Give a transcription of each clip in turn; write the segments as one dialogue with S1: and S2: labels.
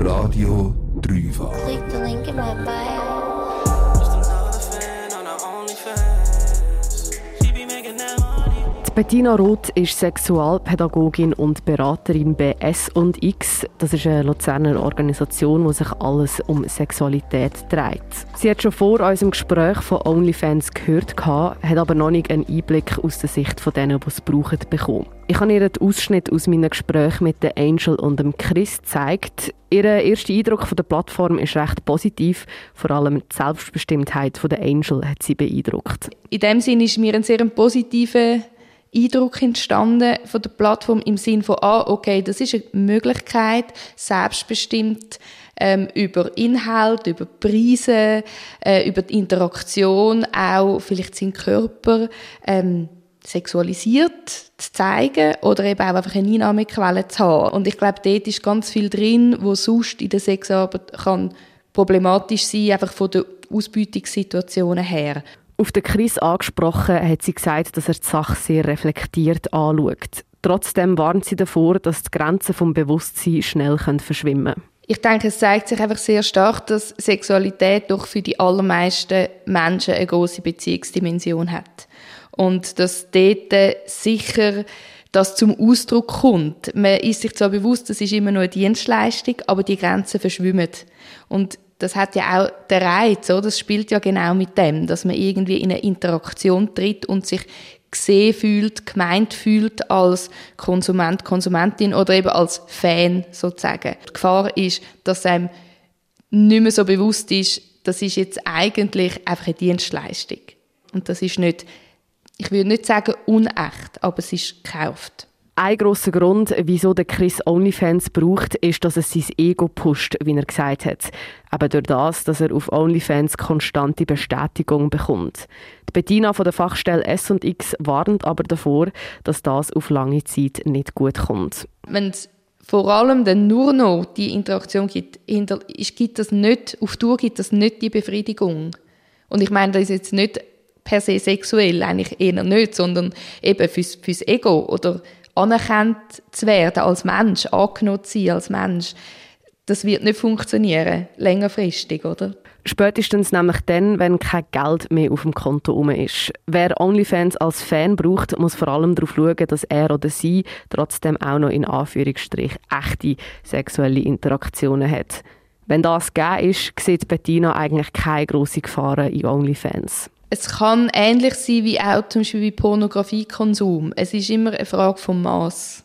S1: Radio Dreifach.
S2: Click the link in my bio.
S3: Bettina Roth ist Sexualpädagogin und Beraterin bei S&X. Das ist eine Luzerner Organisation, die sich alles um Sexualität dreht. Sie hat schon vor unserem Gespräch von OnlyFans gehört, hat aber noch nicht einen Einblick aus der Sicht von denen, die es brauchen, bekommen. Ich habe ihr einen Ausschnitt aus meinem Gespräch mit der Angel und dem Chris gezeigt. Ihr erster Eindruck von der Plattform ist recht positiv. Vor allem die Selbstbestimmtheit von der Angel hat sie beeindruckt.
S4: In dem Sinne ist mir ein sehr positiver Eindruck entstanden von der Plattform im Sinne von, ah, okay, das ist eine Möglichkeit, selbstbestimmt ähm, über Inhalt, über Preise, äh, über die Interaktion, auch vielleicht seinen Körper ähm, sexualisiert zu zeigen oder eben auch einfach eine Einnahmequelle zu haben. Und ich glaube, dort ist ganz viel drin, wo sonst in der Sexarbeit kann problematisch sein, einfach von der Ausbeutungssituationen her.
S3: Auf den Chris angesprochen, hat sie gesagt, dass er die Sache sehr reflektiert anschaut. Trotzdem warnt sie davor, dass die Grenzen vom Bewusstsein schnell verschwimmen können.
S4: Ich denke, es zeigt sich einfach sehr stark, dass Sexualität doch für die allermeisten Menschen eine große Beziehungsdimension hat. Und dass dort sicher das zum Ausdruck kommt. Man ist sich zwar bewusst, das ist immer nur eine Dienstleistung, aber die Grenzen verschwimmen. Und das hat ja auch der Reiz, oder? Das spielt ja genau mit dem, dass man irgendwie in eine Interaktion tritt und sich gesehen fühlt, gemeint fühlt als Konsument, Konsumentin oder eben als Fan sozusagen. Die Gefahr ist, dass einem nicht mehr so bewusst ist, das ist jetzt eigentlich einfach eine Dienstleistung. Und das ist nicht, ich würde nicht sagen unecht, aber es ist gekauft.
S3: Ein grosser Grund, wieso der Chris OnlyFans braucht, ist, dass er sein Ego pusht, wie er gesagt hat. Eben durch das, dass er auf OnlyFans konstante Bestätigung bekommt. Die Bettina von der Fachstelle S&X warnt aber davor, dass das auf lange Zeit nicht gut kommt.
S4: Wenn es vor allem dann nur noch die Interaktion gibt, gibt das nicht, auf Tour gibt das nicht die Befriedigung. Und ich meine, das ist jetzt nicht per se sexuell, eigentlich eher nicht, sondern eben fürs, fürs Ego oder anerkannt zu werden als Mensch, angenommen zu sein als Mensch, das wird nicht funktionieren, längerfristig, oder?
S3: Spätestens nämlich dann, wenn kein Geld mehr auf dem Konto rum ist. Wer OnlyFans als Fan braucht, muss vor allem darauf schauen, dass er oder sie trotzdem auch noch in Anführungsstrich echte sexuelle Interaktionen hat. Wenn das gegeben ist, sieht Bettina eigentlich keine grossen Gefahren in OnlyFans
S4: es kann ähnlich sein wie auch zum Beispiel Pornografiekonsum. Es ist immer eine Frage vom Maß.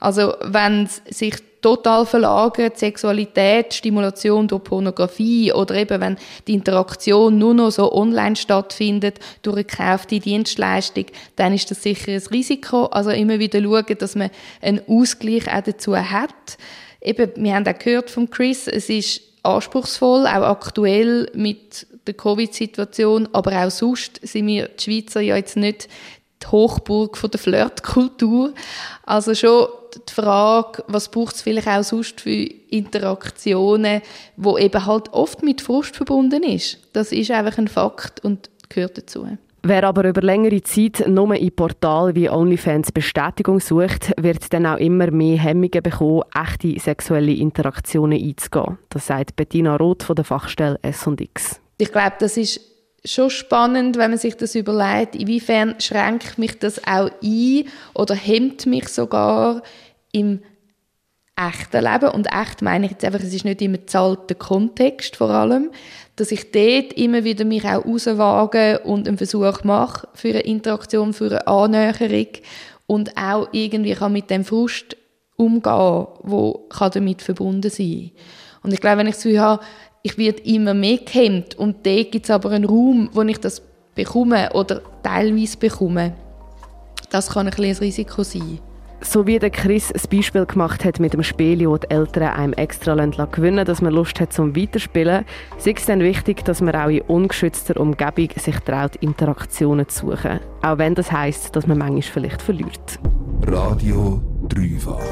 S4: Also wenn es sich total verlagert, Sexualität, Stimulation durch Pornografie oder eben wenn die Interaktion nur noch so online stattfindet durch eine gekaufte Dienstleistung, dann ist das sicher ein Risiko. Also immer wieder schauen, dass man einen Ausgleich auch dazu hat. Eben, wir haben auch gehört von Chris, es ist anspruchsvoll, auch aktuell mit der Covid-Situation, aber auch sonst sind wir die Schweizer ja jetzt nicht die Hochburg von der Flirtkultur. Also schon die Frage, was braucht es vielleicht auch sonst für Interaktionen, wo eben halt oft mit Frust verbunden ist. Das ist einfach ein Fakt und gehört dazu.
S3: Wer aber über längere Zeit nur in Portalen wie OnlyFans Bestätigung sucht, wird dann auch immer mehr Hemmungen bekommen, echte sexuelle Interaktionen einzugehen. Das sagt Bettina Roth von der Fachstelle S&X.
S4: Ich glaube, das ist schon spannend, wenn man sich das überlegt, inwiefern schränkt mich das auch ein oder hemmt mich sogar im echten Leben. Und echt meine ich jetzt einfach, es ist nicht immer zahlter Kontext vor allem, dass ich dort immer wieder mich auch rauswage und einen Versuch mache für eine Interaktion, für eine Annäherung und auch irgendwie kann mit dem Frust umgehen, wo damit verbunden sein Und ich glaube, wenn ich das Gefühl habe, ich werde immer mehr gehemmt und dort gibt es aber einen Raum, wo ich das bekomme oder teilweise bekomme. Das kann ein, ein Risiko sein.
S3: So wie der Chris ein Beispiel gemacht hat mit dem Spiel, wo die Eltern einem extra gewinnen dass man Lust hat zum Weiterspielen, ist es dann wichtig, dass man auch in ungeschützter Umgebung sich traut, Interaktionen zu suchen. Auch wenn das heisst, dass man manchmal vielleicht verliert.
S1: Radio Dreifach.